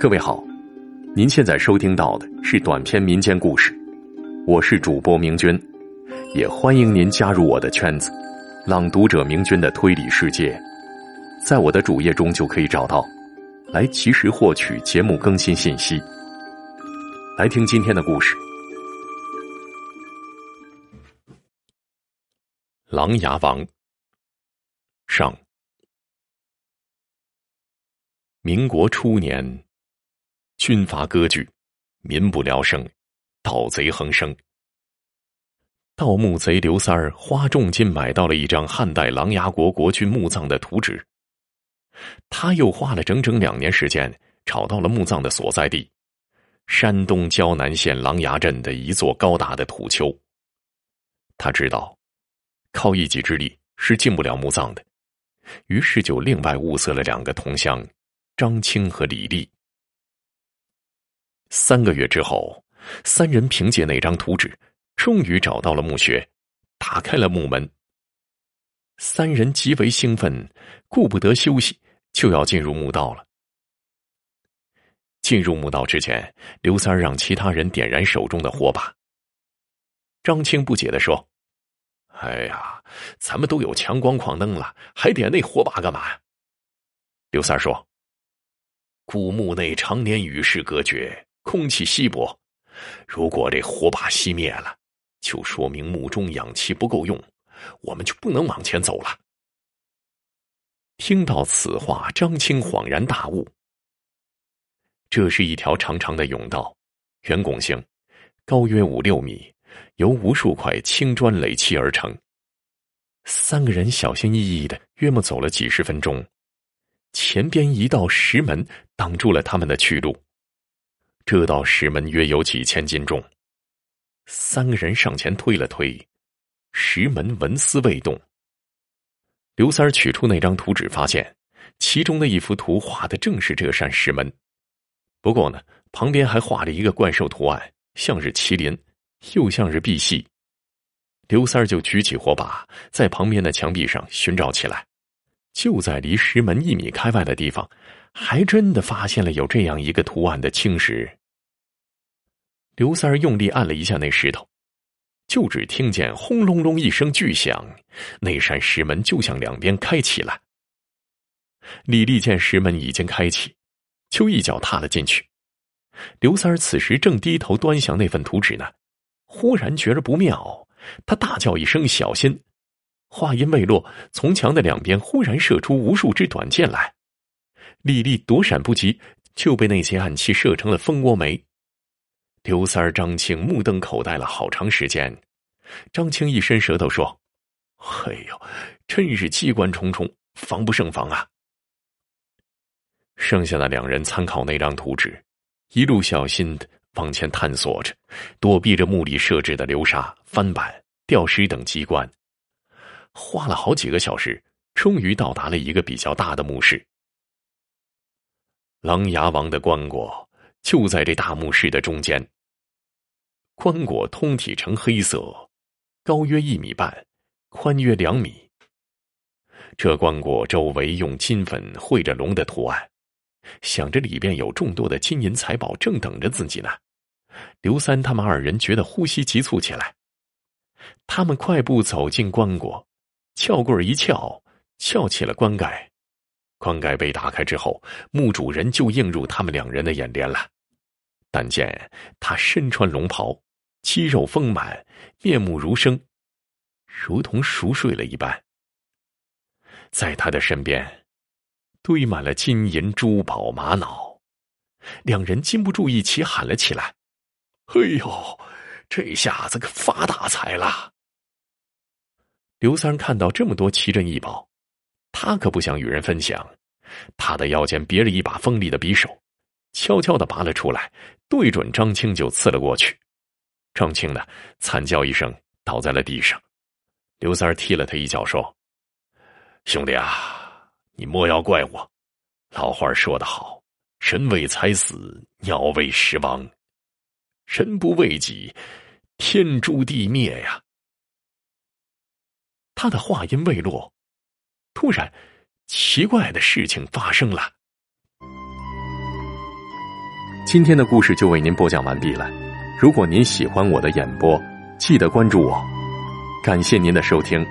各位好，您现在收听到的是短篇民间故事，我是主播明君，也欢迎您加入我的圈子——朗读者明君的推理世界，在我的主页中就可以找到，来及时获取节目更新信息。来听今天的故事，《琅琊王》上。民国初年，军阀割据，民不聊生，盗贼横生。盗墓贼刘三儿花重金买到了一张汉代琅琊国国君墓葬的图纸，他又花了整整两年时间找到了墓葬的所在地。山东胶南县琅琊镇的一座高大的土丘，他知道，靠一己之力是进不了墓葬的，于是就另外物色了两个同乡，张青和李丽。三个月之后，三人凭借那张图纸，终于找到了墓穴，打开了墓门。三人极为兴奋，顾不得休息，就要进入墓道了。进入墓道之前，刘三儿让其他人点燃手中的火把。张青不解的说：“哎呀，咱们都有强光矿灯了，还点那火把干嘛？”刘三儿说：“古墓内常年与世隔绝，空气稀薄，如果这火把熄灭了，就说明墓中氧气不够用，我们就不能往前走了。”听到此话，张青恍然大悟。这是一条长长的甬道，圆拱形，高约五六米，由无数块青砖垒砌而成。三个人小心翼翼的，约莫走了几十分钟，前边一道石门挡住了他们的去路。这道石门约有几千斤重，三个人上前推了推，石门纹丝未动。刘三儿取出那张图纸，发现其中的一幅图画的正是这扇石门。不过呢，旁边还画了一个怪兽图案，像是麒麟，又像是赑屃。刘三儿就举起火把，在旁边的墙壁上寻找起来。就在离石门一米开外的地方，还真的发现了有这样一个图案的青石。刘三儿用力按了一下那石头，就只听见轰隆隆一声巨响，那扇石门就向两边开启了。李丽见石门已经开启。就一脚踏了进去。刘三儿此时正低头端详那份图纸呢，忽然觉着不妙，他大叫一声：“小心！”话音未落，从墙的两边忽然射出无数支短箭来。李丽躲闪不及，就被那些暗器射成了蜂窝煤。刘三儿、张青目瞪口呆了好长时间。张青一伸舌头说：“哎呦，真是机关重重，防不胜防啊！”剩下的两人参考那张图纸，一路小心的往前探索着，躲避着墓里设置的流沙、翻板、吊石等机关。花了好几个小时，终于到达了一个比较大的墓室。琅琊王的棺椁就在这大墓室的中间。棺椁通体呈黑色，高约一米半，宽约两米。这棺椁周围用金粉绘着龙的图案。想着里边有众多的金银财宝正等着自己呢，刘三他们二人觉得呼吸急促起来。他们快步走进棺椁，撬棍一撬，撬起了棺盖。棺盖被打开之后，墓主人就映入他们两人的眼帘了。但见他身穿龙袍，肌肉丰满，面目如生，如同熟睡了一般。在他的身边。堆满了金银珠宝玛瑙，两人禁不住一起喊了起来：“哎呦，这下子可发大财了！”刘三看到这么多奇珍异宝，他可不想与人分享。他的腰间别着一把锋利的匕首，悄悄的拔了出来，对准张青就刺了过去。张青呢，惨叫一声，倒在了地上。刘三踢了他一脚，说：“兄弟啊！”你莫要怪我，老话说得好，“人为财死，鸟为食亡。”人不为己，天诛地灭呀！他的话音未落，突然，奇怪的事情发生了。今天的故事就为您播讲完毕了。如果您喜欢我的演播，记得关注我。感谢您的收听。